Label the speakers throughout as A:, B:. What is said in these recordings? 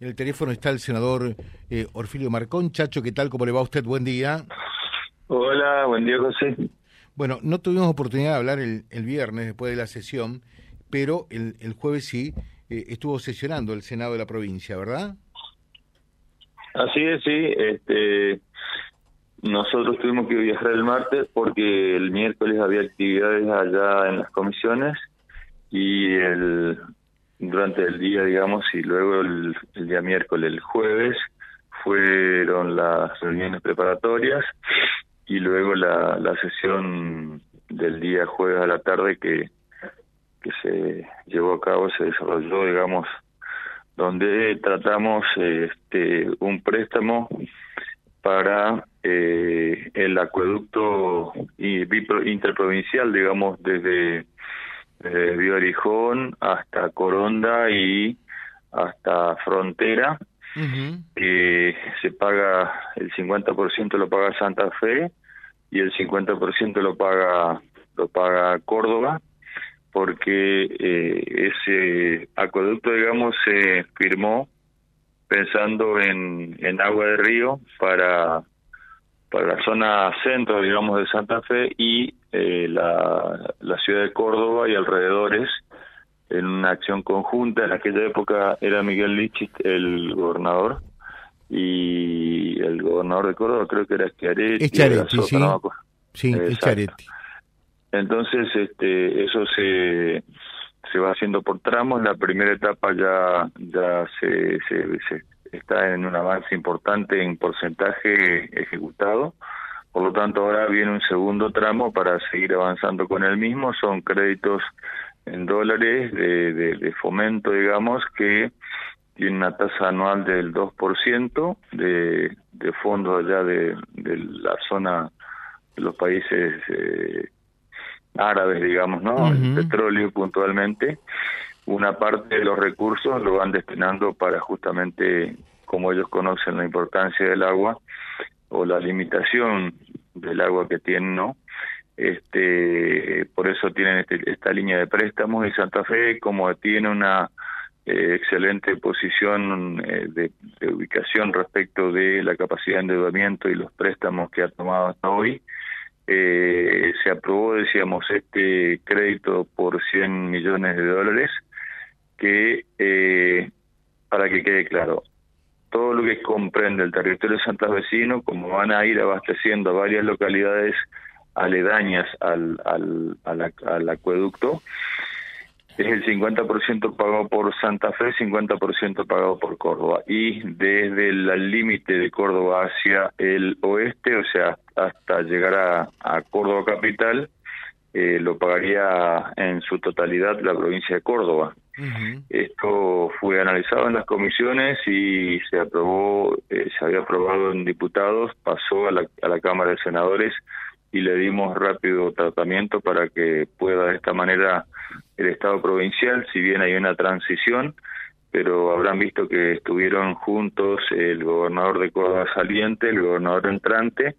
A: En el teléfono está el senador eh, Orfilio Marcón. Chacho, ¿qué tal? ¿Cómo le va a usted? Buen día.
B: Hola, buen día, José.
A: Bueno, no tuvimos oportunidad de hablar el, viernes después de la sesión, pero el, jueves sí eh, estuvo sesionando el Senado de la provincia, ¿verdad?
B: Así es, sí. Este, nosotros tuvimos que viajar el martes porque el miércoles había actividades allá en las comisiones y el durante el día, digamos, y luego el, día miércoles, el jueves, fueron las reuniones preparatorias y luego la, la sesión del día jueves a la tarde que, que se llevó a cabo, se desarrolló, digamos, donde tratamos este, un préstamo para eh, el acueducto interprovincial, digamos, desde desde Río hasta Coronda y hasta Frontera, que se paga, el 50% lo paga Santa Fe y el 50% lo paga, lo paga Córdoba, porque eh, ese acueducto, digamos, se firmó pensando en, en agua de río para para la zona centro, digamos, de Santa Fe y eh, la, la ciudad de Córdoba y alrededores en una acción conjunta. En aquella época era Miguel Lichit el gobernador y el gobernador de Córdoba creo que era Schiaretti.
A: sí. sí,
B: Entonces, este, eso se, se va haciendo por tramos. La primera etapa ya, ya se, se, se está en un avance importante en porcentaje ejecutado. Por lo tanto, ahora viene un segundo tramo para seguir avanzando con el mismo. Son créditos en dólares de, de, fomento, digamos, que tienen una tasa anual del 2% de, de fondos allá de, de la zona de los países eh, árabes, digamos, ¿no? El petróleo puntualmente una parte de los recursos lo van destinando para justamente, como ellos conocen la importancia del agua o la limitación del agua que tienen, ¿no? Este, por eso tienen este, esta línea de préstamos y Santa Fe, como tiene una eh, excelente posición eh, de, ubicación respecto de la capacidad de endeudamiento y los préstamos que ha tomado hasta hoy, eh, se aprobó, decíamos, este crédito por 100 millones de dólares que, eh, para que quede claro, todo lo que comprende el territorio Vecino, como van a ir abasteciendo varias localidades aledañas al, al, al, acueducto, es el 50% pagado por Santa Fe, 50% pagado por Córdoba. Y desde el límite de Córdoba hacia el oeste, o sea, hasta llegar a Córdoba capital, eh, lo pagaría en su totalidad la provincia de Córdoba. Esto fue analizado en las comisiones y se aprobó, eh, se había aprobado en diputados, pasó a la, a la Cámara de Senadores y le dimos rápido tratamiento para que pueda de esta manera el Estado provincial, si bien hay una transición, pero habrán visto que estuvieron juntos el gobernador de Córdoba saliente, el gobernador entrante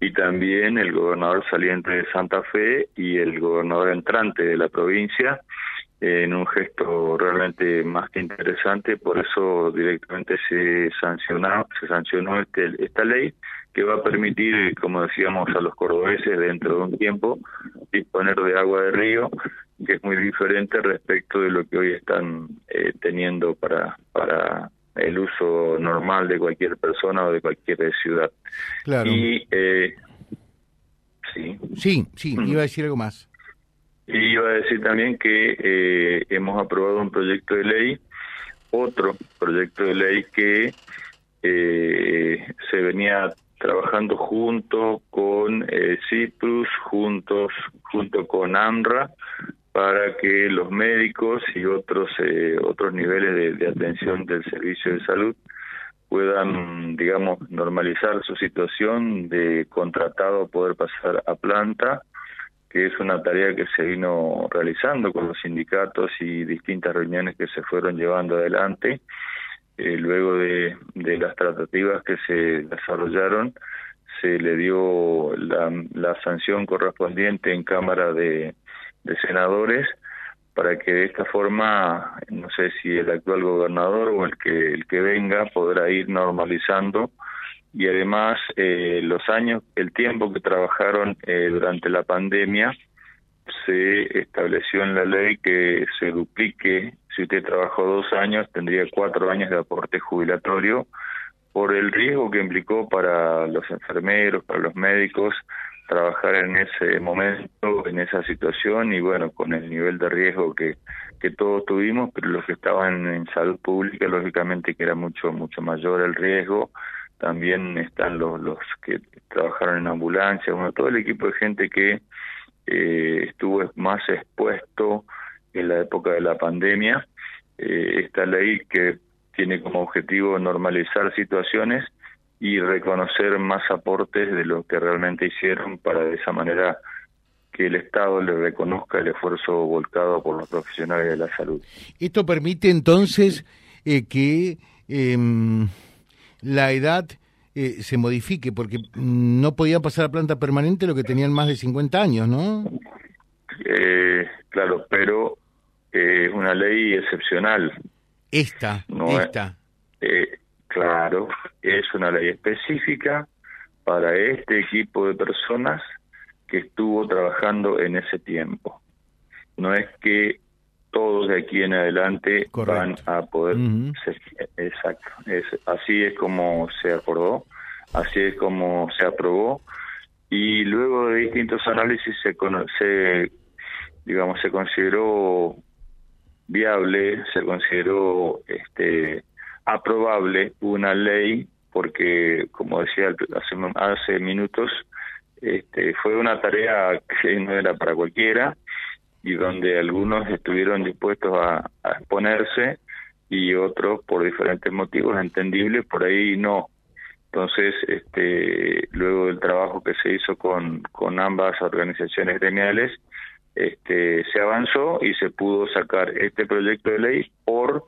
B: y también el gobernador saliente de Santa Fe y el gobernador entrante de la provincia en un gesto realmente más que interesante, por eso directamente se sancionó, se sancionó este, esta ley que va a permitir, como decíamos a los cordobeses dentro de un tiempo, disponer de agua de río, que es muy diferente respecto de lo que hoy están eh, teniendo para para el uso normal de cualquier persona o de cualquier ciudad.
A: Claro.
B: Y eh, sí.
A: Sí, sí, iba a decir algo más.
B: Y iba a decir también que eh, hemos aprobado un proyecto de ley, otro proyecto de ley que eh, se venía trabajando junto con eh, Citrus, juntos, junto con AMRA, para que los médicos y otros eh, otros niveles de, de, atención del servicio de salud puedan, digamos, normalizar su situación de contratado poder pasar a planta que es una tarea que se vino realizando con los sindicatos y distintas reuniones que se fueron llevando adelante. Eh, luego de, de, las tratativas que se desarrollaron, se le dio la, la sanción correspondiente en Cámara de, de Senadores para que de esta forma, no sé si el actual gobernador o el que el que venga podrá ir normalizando. Y además eh, los años, el tiempo que trabajaron eh, durante la pandemia se estableció en la ley que se duplique, si usted trabajó dos años tendría cuatro años de aporte jubilatorio por el riesgo que implicó para los enfermeros, para los médicos, trabajar en ese momento, en esa situación y bueno, con el nivel de riesgo que, que todos tuvimos, pero los que estaban en salud pública, lógicamente que era mucho, mucho mayor el riesgo. También están los, los que trabajaron en ambulancia, bueno, todo el equipo de gente que eh, estuvo más expuesto en la época de la pandemia. Eh, esta ley que tiene como objetivo normalizar situaciones y reconocer más aportes de lo que realmente hicieron para de esa manera que el Estado le reconozca el esfuerzo volcado por los profesionales de la salud.
A: Esto permite entonces eh, que em, la edad eh, se modifique, porque no podían pasar a planta permanente lo que tenían más de 50 años, ¿no?
B: Eh, claro, pero es una ley excepcional.
A: Esta, no esta.
B: Claro, es una ley específica para este equipo de personas que estuvo trabajando en ese tiempo. No es que todos de aquí en adelante van a poder... exacto, es, así es como se acordó, así es como se aprobó y luego de distintos análisis se, se digamos se consideró viable, se consideró este aprobable una ley porque como decía hace, hace minutos este, fue una tarea que no era para cualquiera y donde algunos estuvieron dispuestos a, exponerse y otros por diferentes motivos entendibles por ahí no. Entonces este luego del trabajo que se hizo con con ambas organizaciones gremiales este se avanzó y se pudo sacar este proyecto de ley por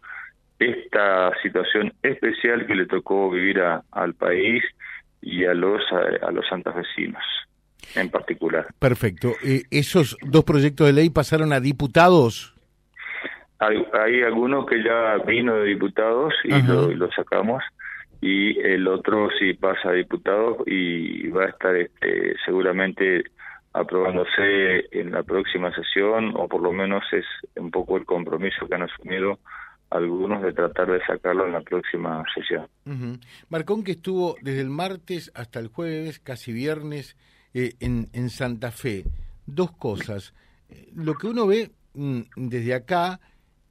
B: esta situación especial que le tocó vivir a, al país y a los a, los santafesinos en particular.
A: Perfecto. Eh, ¿Esos dos proyectos de ley pasaron a diputados?
B: Hay, hay algunos que ya vino de diputados y lo, sacamos y el otro sí pasa a diputados y va a estar este, seguramente aprobándose en la próxima sesión o por lo menos es un poco el compromiso que han asumido algunos de tratar de sacarlo en la próxima sesión.
A: Marcón que estuvo desde el martes hasta el jueves, casi viernes, eh, en, en Santa Fe. Dos cosas. Eh, lo que uno ve mm, desde acá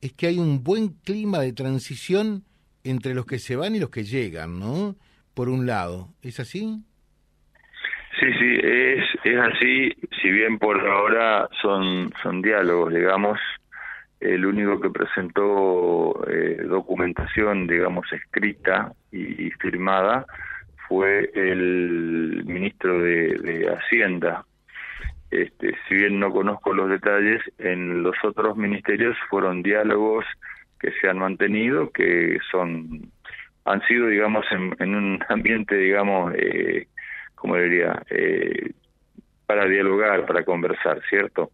A: es que hay un buen clima de transición entre los que se van y los que llegan, ¿no? Por un lado, ¿es así?
B: Sí, sí, es, es así, si bien por ahora son, son diálogos, digamos, el único que presentó eh, documentación, digamos, escrita y, firmada fue el ministro de, Hacienda. Este, si bien no conozco los detalles, en los otros ministerios fueron diálogos que se han mantenido, que son han sido, digamos, en, un ambiente, digamos, eh, como diría, eh, para dialogar, para conversar, ¿cierto?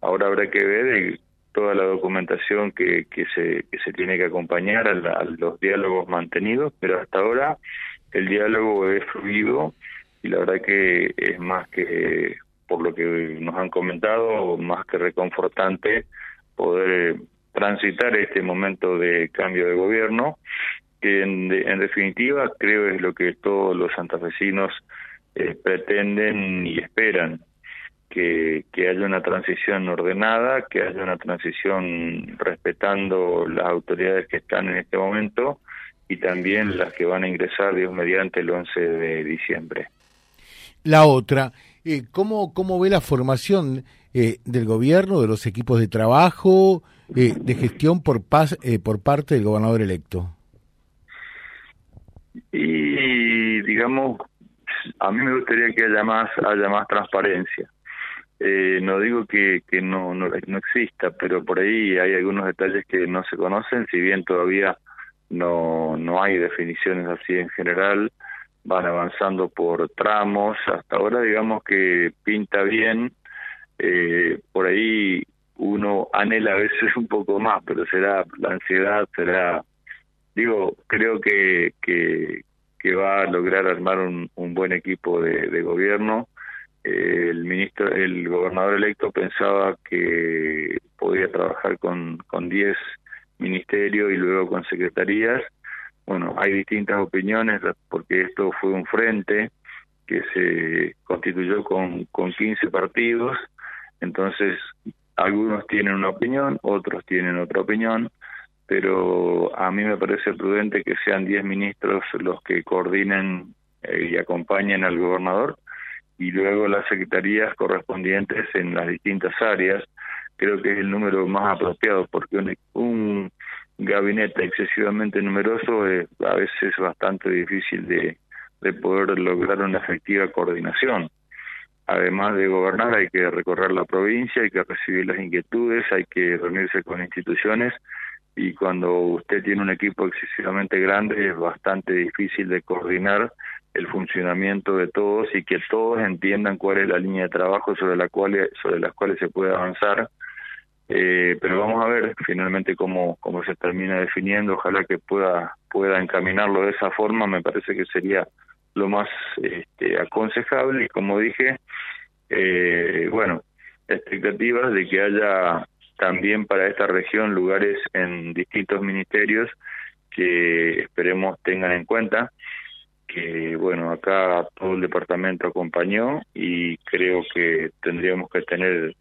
B: Ahora habrá que ver toda la documentación que, que, se, que se tiene que acompañar a, los diálogos mantenidos, pero hasta ahora el diálogo es fluido y la verdad que es más que, por lo que nos han comentado, más que reconfortante poder transitar este momento de cambio de gobierno, que en, en definitiva creo es lo que todos los santafesinos eh, pretenden y esperan que, que, haya una transición ordenada, que haya una transición respetando las autoridades que están en este momento y también las que van a ingresar, Dios mediante, el 11 de diciembre.
A: La otra, eh, ¿cómo, ¿cómo ve la formación eh, del gobierno, de los equipos de trabajo, eh, de gestión por, paz, eh, por parte del gobernador electo?
B: Y digamos, a mí me gustaría que haya más, haya más transparencia eh, no digo que, que no, no, no exista, pero por ahí hay algunos detalles que no se conocen, si bien todavía no, no hay definiciones así en general, van avanzando por tramos, hasta ahora digamos que pinta bien, eh, por ahí uno anhela a veces un poco más, pero será la ansiedad, será, digo, creo que, que, va a lograr armar un, un buen equipo de gobierno. El ministro, el gobernador electo pensaba que podía trabajar con con 10 ministerios y luego con secretarías. Bueno, hay distintas opiniones porque esto fue un frente que se constituyó con, con 15 partidos, entonces algunos tienen una opinión, otros tienen otra opinión, pero a mí me parece prudente que sean 10 ministros los que coordinen eh, y acompañen al gobernador y luego las secretarías correspondientes en las distintas áreas. Creo que es el número más apropiado porque un, gabinete excesivamente numeroso es a veces bastante difícil de, de poder lograr una efectiva coordinación. Además de gobernar hay que recorrer la provincia, hay que recibir las inquietudes, hay que reunirse con instituciones y cuando usted tiene un equipo excesivamente grande es bastante difícil de coordinar el funcionamiento de todos y que todos entiendan cuál es la línea de trabajo sobre la cual sobre las cuales se puede avanzar. Eh, pero vamos a ver finalmente cómo cómo se termina definiendo. Ojalá que pueda pueda encaminarlo de esa forma. Me parece que sería lo más este, aconsejable. Y como dije eh, bueno expectativas de que haya también para esta región lugares en distintos ministerios que esperemos tengan en cuenta que bueno acá todo el departamento acompañó y creo que tendríamos que tener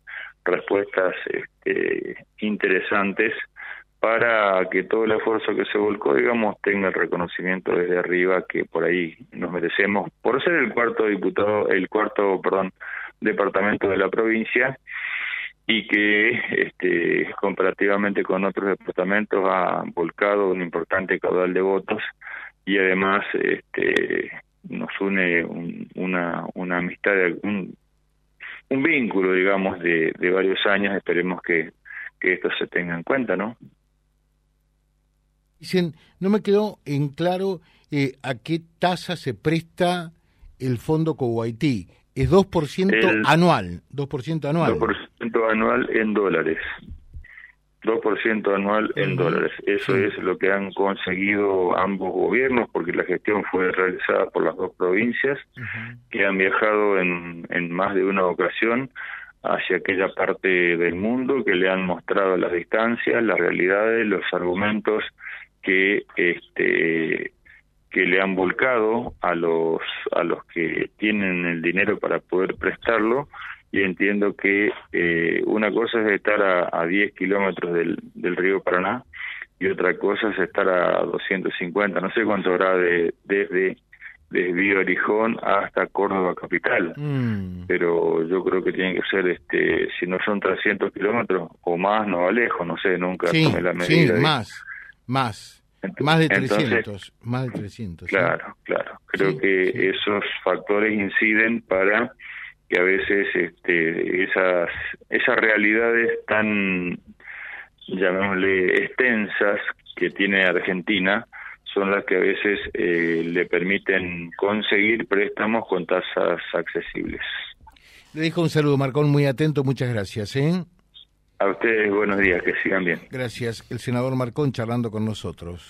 B: respuestas este, interesantes para que todo el esfuerzo que se volcó, digamos, tenga el reconocimiento desde arriba que por ahí nos merecemos por ser el cuarto diputado, el cuarto, perdón, departamento de la provincia y que este, comparativamente con otros departamentos ha volcado un importante caudal de votos y además este, nos une una, una amistad, un, un vínculo, digamos, de, de varios años. Esperemos que, que esto se tenga en cuenta, ¿no?
A: Dicen, no me quedó en claro eh, a qué tasa se presta el fondo Kuwaití. Es 2% el, anual, 2% anual.
B: 2% anual en dólares. 2% anual en dólares. Eso es lo que han conseguido ambos gobiernos, porque la gestión fue realizada por las dos provincias, que han viajado en, en más de una ocasión hacia aquella parte del mundo, que le han mostrado las distancias, las realidades, los argumentos que este que le han volcado a los a los que tienen el dinero para poder prestarlo y entiendo que eh, una cosa es estar a, a 10 kilómetros del, del río Paraná y otra cosa es estar a 250, no sé cuánto habrá de, desde desde Orijón hasta Córdoba capital, mm. pero yo creo que tiene que ser, este si no son 300 kilómetros o más, no va lejos, no sé, nunca
A: sí,
B: tomé la medida.
A: Sí, más, más, entonces, más de 300, entonces, más de 300.
B: Claro, ¿sí? claro, creo sí, que esos factores inciden para que a veces este, esas, esas realidades tan, llamémosle, extensas que tiene Argentina, son las que a veces eh, le permiten conseguir préstamos con tasas accesibles.
A: Le dejo un saludo, Marcón, muy atento, muchas gracias. ¿eh?
B: A ustedes buenos días, que sigan bien.
A: Gracias. El senador Marcón charlando con nosotros